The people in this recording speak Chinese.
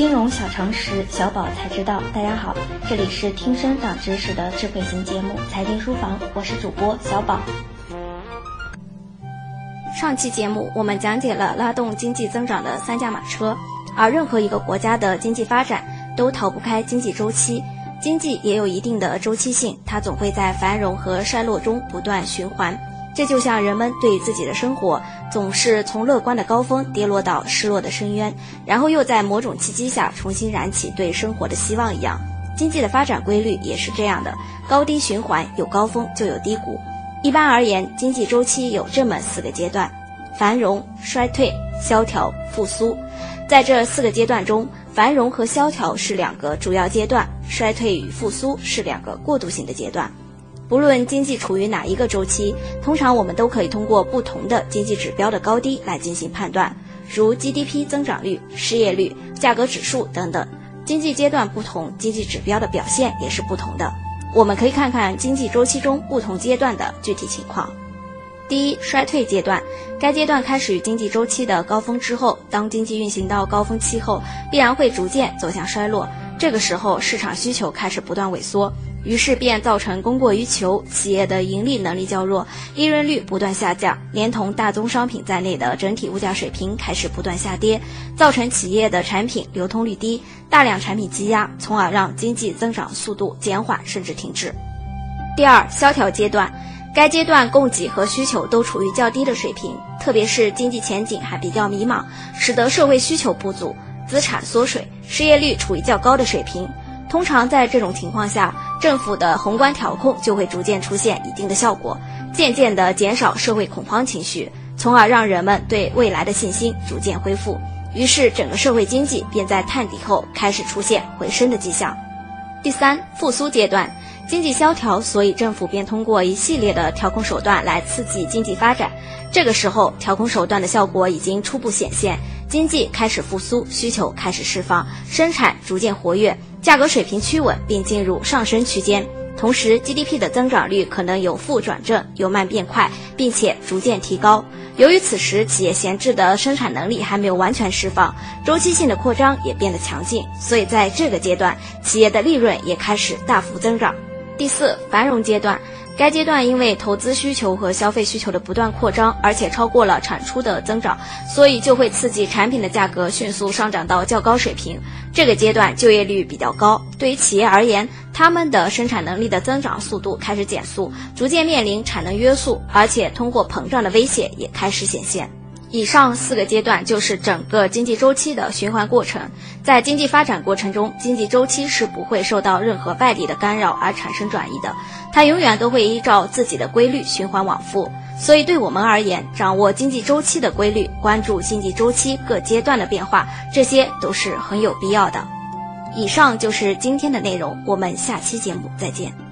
金融小常识，小宝才知道。大家好，这里是听声长知识的智慧型节目《财经书房》，我是主播小宝。上期节目我们讲解了拉动经济增长的三驾马车，而任何一个国家的经济发展都逃不开经济周期，经济也有一定的周期性，它总会在繁荣和衰落中不断循环。这就像人们对自己的生活总是从乐观的高峰跌落到失落的深渊，然后又在某种契机下重新燃起对生活的希望一样，经济的发展规律也是这样的，高低循环，有高峰就有低谷。一般而言，经济周期有这么四个阶段：繁荣、衰退、萧条、复苏。在这四个阶段中，繁荣和萧条是两个主要阶段，衰退与复苏是两个过渡性的阶段。不论经济处于哪一个周期，通常我们都可以通过不同的经济指标的高低来进行判断，如 GDP 增长率、失业率、价格指数等等。经济阶段不同，经济指标的表现也是不同的。我们可以看看经济周期中不同阶段的具体情况。第一，衰退阶段，该阶段开始于经济周期的高峰之后，当经济运行到高峰期后，必然会逐渐走向衰落。这个时候，市场需求开始不断萎缩。于是便造成供过于求，企业的盈利能力较弱，利润率不断下降，连同大宗商品在内的整体物价水平开始不断下跌，造成企业的产品流通率低，大量产品积压，从而让经济增长速度减缓甚至停滞。第二，萧条阶段，该阶段供给和需求都处于较低的水平，特别是经济前景还比较迷茫，使得社会需求不足，资产缩水，失业率处于较高的水平。通常在这种情况下，政府的宏观调控就会逐渐出现一定的效果，渐渐地减少社会恐慌情绪，从而让人们对未来的信心逐渐恢复。于是，整个社会经济便在探底后开始出现回升的迹象。第三，复苏阶段，经济萧条，所以政府便通过一系列的调控手段来刺激经济发展。这个时候，调控手段的效果已经初步显现，经济开始复苏，需求开始释放，生产逐渐活跃。价格水平趋稳并进入上升区间，同时 GDP 的增长率可能由负转正，由慢变快，并且逐渐提高。由于此时企业闲置的生产能力还没有完全释放，周期性的扩张也变得强劲，所以在这个阶段，企业的利润也开始大幅增长。第四，繁荣阶段。该阶段因为投资需求和消费需求的不断扩张，而且超过了产出的增长，所以就会刺激产品的价格迅速上涨到较高水平。这个阶段就业率比较高，对于企业而言，他们的生产能力的增长速度开始减速，逐渐面临产能约束，而且通货膨胀的威胁也开始显现。以上四个阶段就是整个经济周期的循环过程。在经济发展过程中，经济周期是不会受到任何外力的干扰而产生转移的，它永远都会依照自己的规律循环往复。所以，对我们而言，掌握经济周期的规律，关注经济周期各阶段的变化，这些都是很有必要的。以上就是今天的内容，我们下期节目再见。